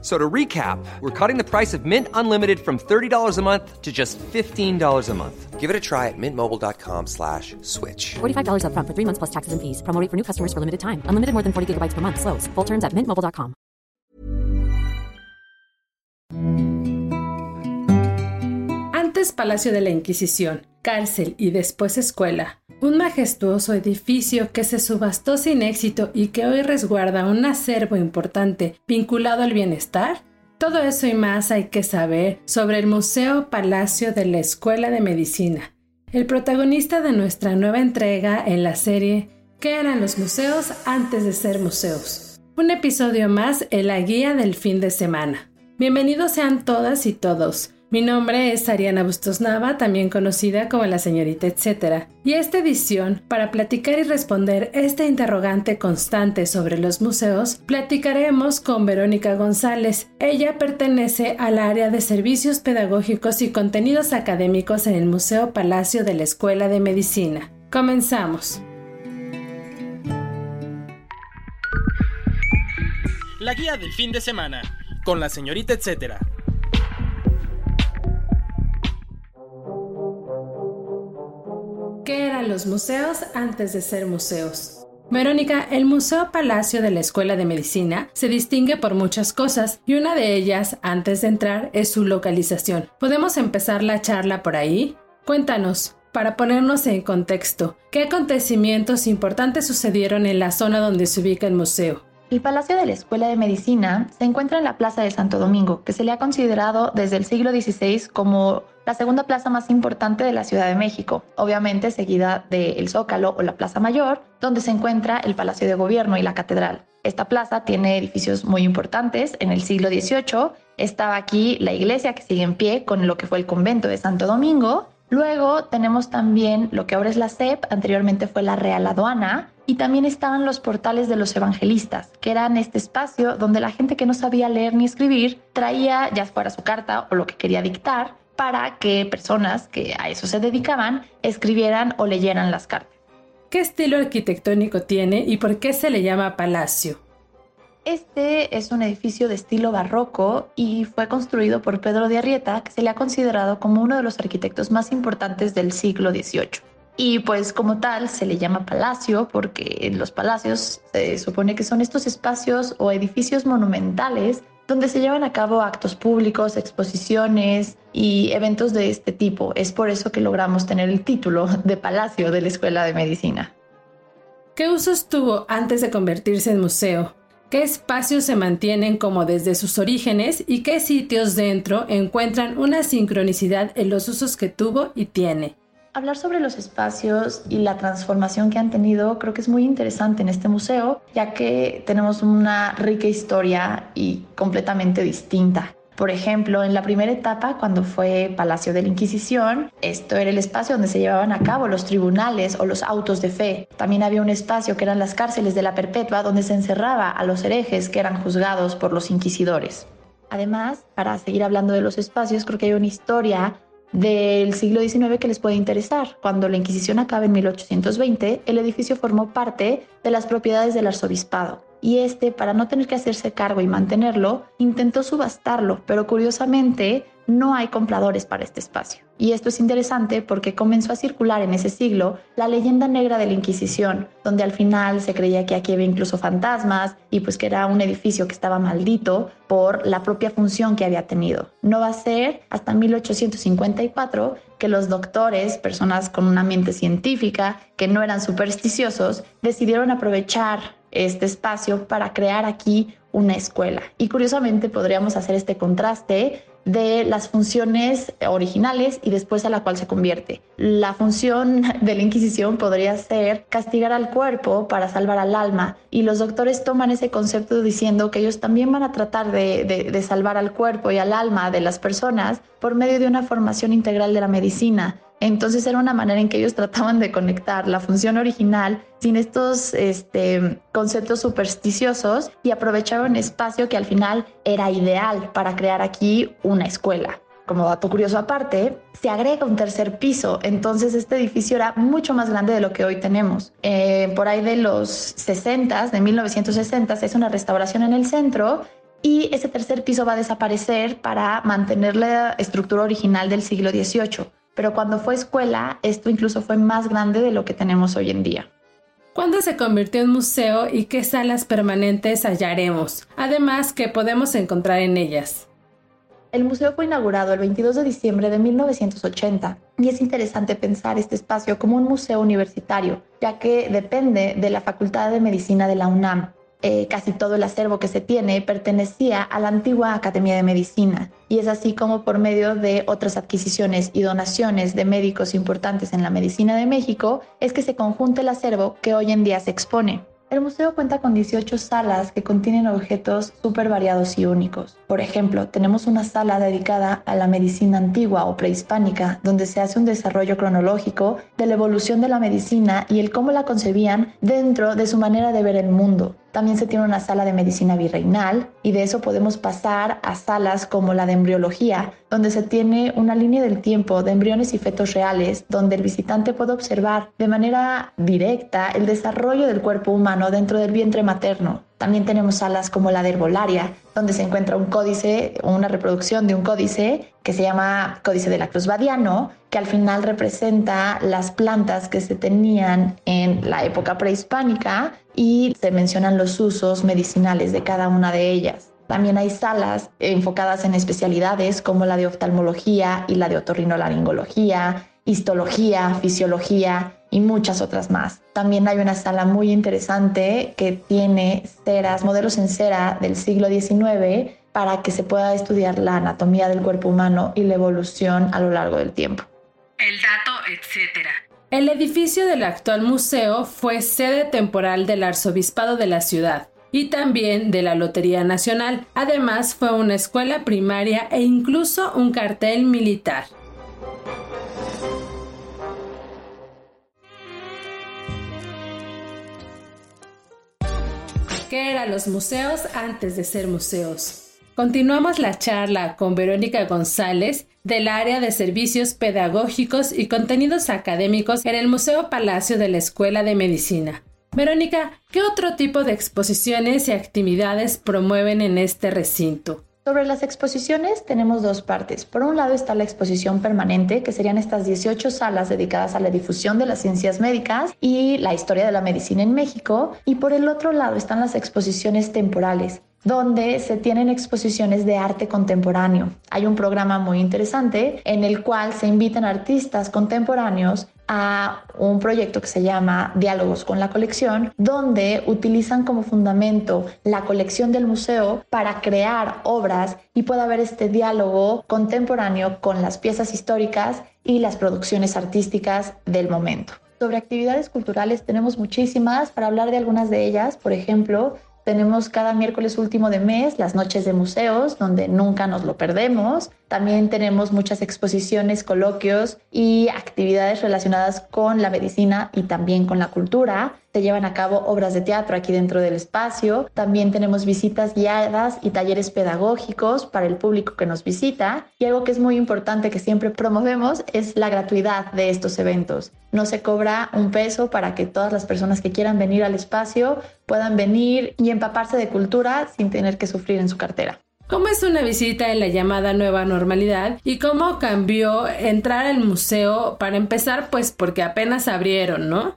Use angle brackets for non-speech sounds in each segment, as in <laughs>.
So to recap, we're cutting the price of Mint Unlimited from $30 a month to just $15 a month. Give it a try at mintmobile.com slash switch. $45 upfront for three months plus taxes and fees. Promo rate for new customers for limited time. Unlimited more than 40 gigabytes per month. Slows. Full terms at mintmobile.com. Antes Palacio de la Inquisición, cárcel y después escuela. Un majestuoso edificio que se subastó sin éxito y que hoy resguarda un acervo importante vinculado al bienestar. Todo eso y más hay que saber sobre el Museo Palacio de la Escuela de Medicina, el protagonista de nuestra nueva entrega en la serie ¿Qué eran los museos antes de ser museos? Un episodio más en la guía del fin de semana. Bienvenidos sean todas y todos. Mi nombre es Ariana Bustos Nava, también conocida como la señorita etcétera, y esta edición, para platicar y responder este interrogante constante sobre los museos, platicaremos con Verónica González. Ella pertenece al área de servicios pedagógicos y contenidos académicos en el Museo Palacio de la Escuela de Medicina. Comenzamos. La guía del fin de semana, con la señorita etcétera. Los museos antes de ser museos? Verónica, el Museo Palacio de la Escuela de Medicina se distingue por muchas cosas y una de ellas, antes de entrar, es su localización. ¿Podemos empezar la charla por ahí? Cuéntanos, para ponernos en contexto, ¿qué acontecimientos importantes sucedieron en la zona donde se ubica el museo? El Palacio de la Escuela de Medicina se encuentra en la Plaza de Santo Domingo, que se le ha considerado desde el siglo XVI como la segunda plaza más importante de la Ciudad de México, obviamente seguida del Zócalo o la Plaza Mayor, donde se encuentra el Palacio de Gobierno y la Catedral. Esta plaza tiene edificios muy importantes. En el siglo XVIII estaba aquí la iglesia que sigue en pie con lo que fue el convento de Santo Domingo. Luego tenemos también lo que ahora es la SEP, anteriormente fue la Real Aduana, y también estaban los portales de los evangelistas, que eran este espacio donde la gente que no sabía leer ni escribir traía ya fuera su carta o lo que quería dictar para que personas que a eso se dedicaban escribieran o leyeran las cartas. ¿Qué estilo arquitectónico tiene y por qué se le llama palacio? Este es un edificio de estilo barroco y fue construido por Pedro de Arrieta, que se le ha considerado como uno de los arquitectos más importantes del siglo XVIII. Y pues como tal se le llama palacio porque los palacios se supone que son estos espacios o edificios monumentales donde se llevan a cabo actos públicos, exposiciones y eventos de este tipo. Es por eso que logramos tener el título de Palacio de la Escuela de Medicina. ¿Qué usos tuvo antes de convertirse en museo? ¿Qué espacios se mantienen como desde sus orígenes y qué sitios dentro encuentran una sincronicidad en los usos que tuvo y tiene? Hablar sobre los espacios y la transformación que han tenido creo que es muy interesante en este museo, ya que tenemos una rica historia y completamente distinta. Por ejemplo, en la primera etapa, cuando fue Palacio de la Inquisición, esto era el espacio donde se llevaban a cabo los tribunales o los autos de fe. También había un espacio que eran las cárceles de la Perpetua, donde se encerraba a los herejes que eran juzgados por los inquisidores. Además, para seguir hablando de los espacios, creo que hay una historia del siglo XIX que les puede interesar. Cuando la Inquisición acaba en 1820, el edificio formó parte de las propiedades del arzobispado y este, para no tener que hacerse cargo y mantenerlo, intentó subastarlo, pero curiosamente no hay compradores para este espacio. Y esto es interesante porque comenzó a circular en ese siglo la leyenda negra de la Inquisición, donde al final se creía que aquí había incluso fantasmas y pues que era un edificio que estaba maldito por la propia función que había tenido. No va a ser hasta 1854 que los doctores, personas con una mente científica, que no eran supersticiosos, decidieron aprovechar este espacio para crear aquí una escuela. Y curiosamente podríamos hacer este contraste de las funciones originales y después a la cual se convierte. La función <laughs> de la Inquisición podría ser castigar al cuerpo para salvar al alma y los doctores toman ese concepto diciendo que ellos también van a tratar de, de salvar al cuerpo y al alma de las personas por medio de una formación integral de la medicina Entonces era una manera en que ellos <laughs> trataban de conectar la función original sin estos este, conceptos supersticiosos y aprovechaban un espacio que al final era ideal para crear aquí una escuela. Como dato curioso aparte, se agrega un tercer piso, entonces este edificio era mucho más grande de lo que hoy tenemos. Eh, por ahí de los 60, de 1960, es una restauración en el centro y ese tercer piso va a desaparecer para mantener la estructura original del siglo XVIII. Pero cuando fue escuela, esto incluso fue más grande de lo que tenemos hoy en día. ¿Cuándo se convirtió en museo y qué salas permanentes hallaremos? Además, ¿qué podemos encontrar en ellas? El museo fue inaugurado el 22 de diciembre de 1980 y es interesante pensar este espacio como un museo universitario, ya que depende de la Facultad de Medicina de la UNAM. Eh, casi todo el acervo que se tiene pertenecía a la antigua Academia de Medicina y es así como por medio de otras adquisiciones y donaciones de médicos importantes en la medicina de México es que se conjunta el acervo que hoy en día se expone. El museo cuenta con 18 salas que contienen objetos súper variados y únicos. Por ejemplo, tenemos una sala dedicada a la medicina antigua o prehispánica, donde se hace un desarrollo cronológico de la evolución de la medicina y el cómo la concebían dentro de su manera de ver el mundo. También se tiene una sala de medicina virreinal y de eso podemos pasar a salas como la de embriología, donde se tiene una línea del tiempo de embriones y fetos reales, donde el visitante puede observar de manera directa el desarrollo del cuerpo humano dentro del vientre materno. También tenemos salas como la de herbolaria, donde se encuentra un códice una reproducción de un códice que se llama Códice de la Cruz Badiano, que al final representa las plantas que se tenían en la época prehispánica y se mencionan los usos medicinales de cada una de ellas. También hay salas enfocadas en especialidades como la de oftalmología y la de otorrinolaringología, histología, fisiología y muchas otras más. También hay una sala muy interesante que tiene ceras, modelos en cera del siglo XIX para que se pueda estudiar la anatomía del cuerpo humano y la evolución a lo largo del tiempo. El dato, etc. El edificio del actual museo fue sede temporal del arzobispado de la ciudad y también de la Lotería Nacional. Además fue una escuela primaria e incluso un cartel militar. ¿Qué eran los museos antes de ser museos? Continuamos la charla con Verónica González del área de servicios pedagógicos y contenidos académicos en el Museo Palacio de la Escuela de Medicina. Verónica, ¿qué otro tipo de exposiciones y actividades promueven en este recinto? Sobre las exposiciones tenemos dos partes. Por un lado está la exposición permanente, que serían estas 18 salas dedicadas a la difusión de las ciencias médicas y la historia de la medicina en México. Y por el otro lado están las exposiciones temporales, donde se tienen exposiciones de arte contemporáneo. Hay un programa muy interesante en el cual se invitan artistas contemporáneos a un proyecto que se llama Diálogos con la colección, donde utilizan como fundamento la colección del museo para crear obras y pueda haber este diálogo contemporáneo con las piezas históricas y las producciones artísticas del momento. Sobre actividades culturales tenemos muchísimas, para hablar de algunas de ellas, por ejemplo, tenemos cada miércoles último de mes las noches de museos, donde nunca nos lo perdemos. También tenemos muchas exposiciones, coloquios y actividades relacionadas con la medicina y también con la cultura. Se llevan a cabo obras de teatro aquí dentro del espacio. También tenemos visitas guiadas y talleres pedagógicos para el público que nos visita. Y algo que es muy importante que siempre promovemos es la gratuidad de estos eventos. No se cobra un peso para que todas las personas que quieran venir al espacio puedan venir y empaparse de cultura sin tener que sufrir en su cartera. ¿Cómo es una visita en la llamada nueva normalidad? ¿Y cómo cambió entrar al museo para empezar? Pues porque apenas abrieron, ¿no?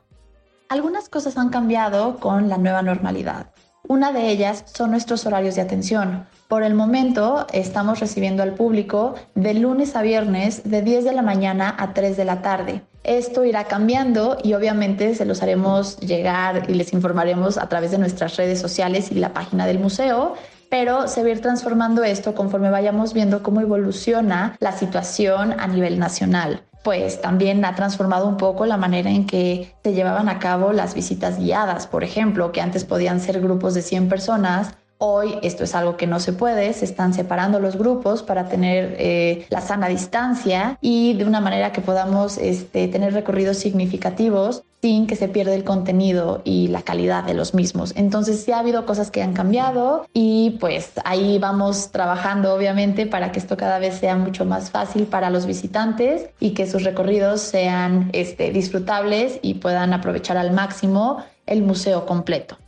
Algunas cosas han cambiado con la nueva normalidad. Una de ellas son nuestros horarios de atención. Por el momento estamos recibiendo al público de lunes a viernes de 10 de la mañana a 3 de la tarde. Esto irá cambiando y obviamente se los haremos llegar y les informaremos a través de nuestras redes sociales y la página del museo pero se va a ir transformando esto conforme vayamos viendo cómo evoluciona la situación a nivel nacional. Pues también ha transformado un poco la manera en que se llevaban a cabo las visitas guiadas, por ejemplo, que antes podían ser grupos de 100 personas Hoy esto es algo que no se puede, se están separando los grupos para tener eh, la sana distancia y de una manera que podamos este, tener recorridos significativos sin que se pierda el contenido y la calidad de los mismos. Entonces sí ha habido cosas que han cambiado y pues ahí vamos trabajando obviamente para que esto cada vez sea mucho más fácil para los visitantes y que sus recorridos sean este, disfrutables y puedan aprovechar al máximo el museo completo.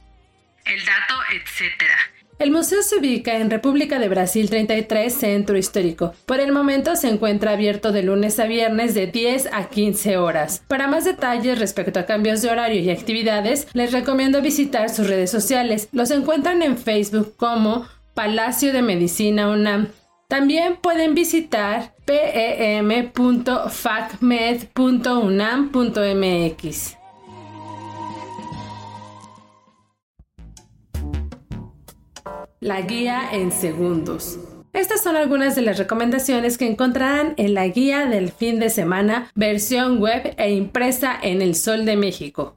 El dato, etcétera. El museo se ubica en República de Brasil 33, Centro Histórico. Por el momento se encuentra abierto de lunes a viernes de 10 a 15 horas. Para más detalles respecto a cambios de horario y actividades, les recomiendo visitar sus redes sociales. Los encuentran en Facebook como Palacio de Medicina UNAM. También pueden visitar pem.facmed.unam.mx. La guía en segundos. Estas son algunas de las recomendaciones que encontrarán en la guía del fin de semana, versión web e impresa en El Sol de México.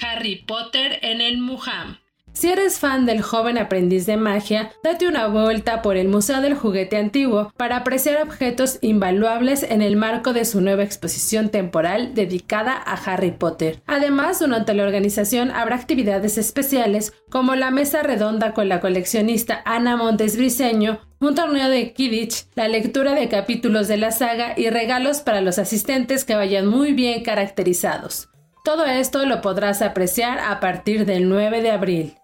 Harry Potter en el Muham. Si eres fan del joven aprendiz de magia, date una vuelta por el Museo del Juguete Antiguo para apreciar objetos invaluables en el marco de su nueva exposición temporal dedicada a Harry Potter. Además, durante la organización habrá actividades especiales como la mesa redonda con la coleccionista Ana Montes Briceño, un torneo de Kidditch, la lectura de capítulos de la saga y regalos para los asistentes que vayan muy bien caracterizados. Todo esto lo podrás apreciar a partir del 9 de abril.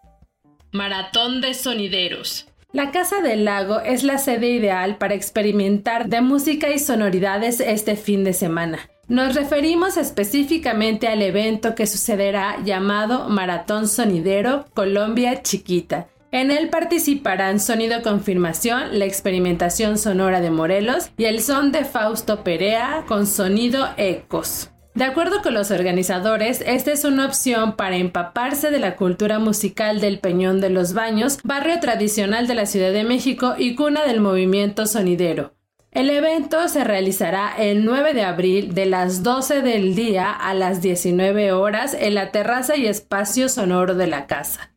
Maratón de Sonideros. La Casa del Lago es la sede ideal para experimentar de música y sonoridades este fin de semana. Nos referimos específicamente al evento que sucederá llamado Maratón Sonidero Colombia Chiquita. En él participarán Sonido Confirmación, la experimentación sonora de Morelos y el son de Fausto Perea con sonido Ecos. De acuerdo con los organizadores, esta es una opción para empaparse de la cultura musical del Peñón de los Baños, barrio tradicional de la Ciudad de México y cuna del movimiento sonidero. El evento se realizará el 9 de abril de las 12 del día a las 19 horas en la terraza y espacio sonoro de la casa.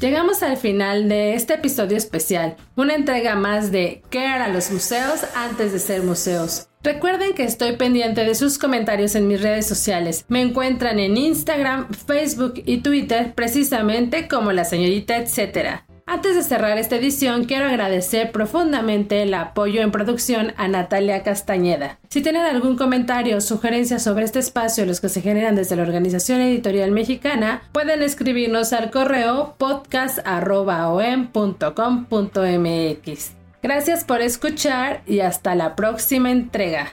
Llegamos al final de este episodio especial, una entrega más de ¿Qué harán los museos antes de ser museos? Recuerden que estoy pendiente de sus comentarios en mis redes sociales. Me encuentran en Instagram, Facebook y Twitter precisamente como la señorita etcétera. Antes de cerrar esta edición, quiero agradecer profundamente el apoyo en producción a Natalia Castañeda. Si tienen algún comentario o sugerencia sobre este espacio, los que se generan desde la Organización Editorial Mexicana, pueden escribirnos al correo podcast.om.com.mx. Gracias por escuchar y hasta la próxima entrega.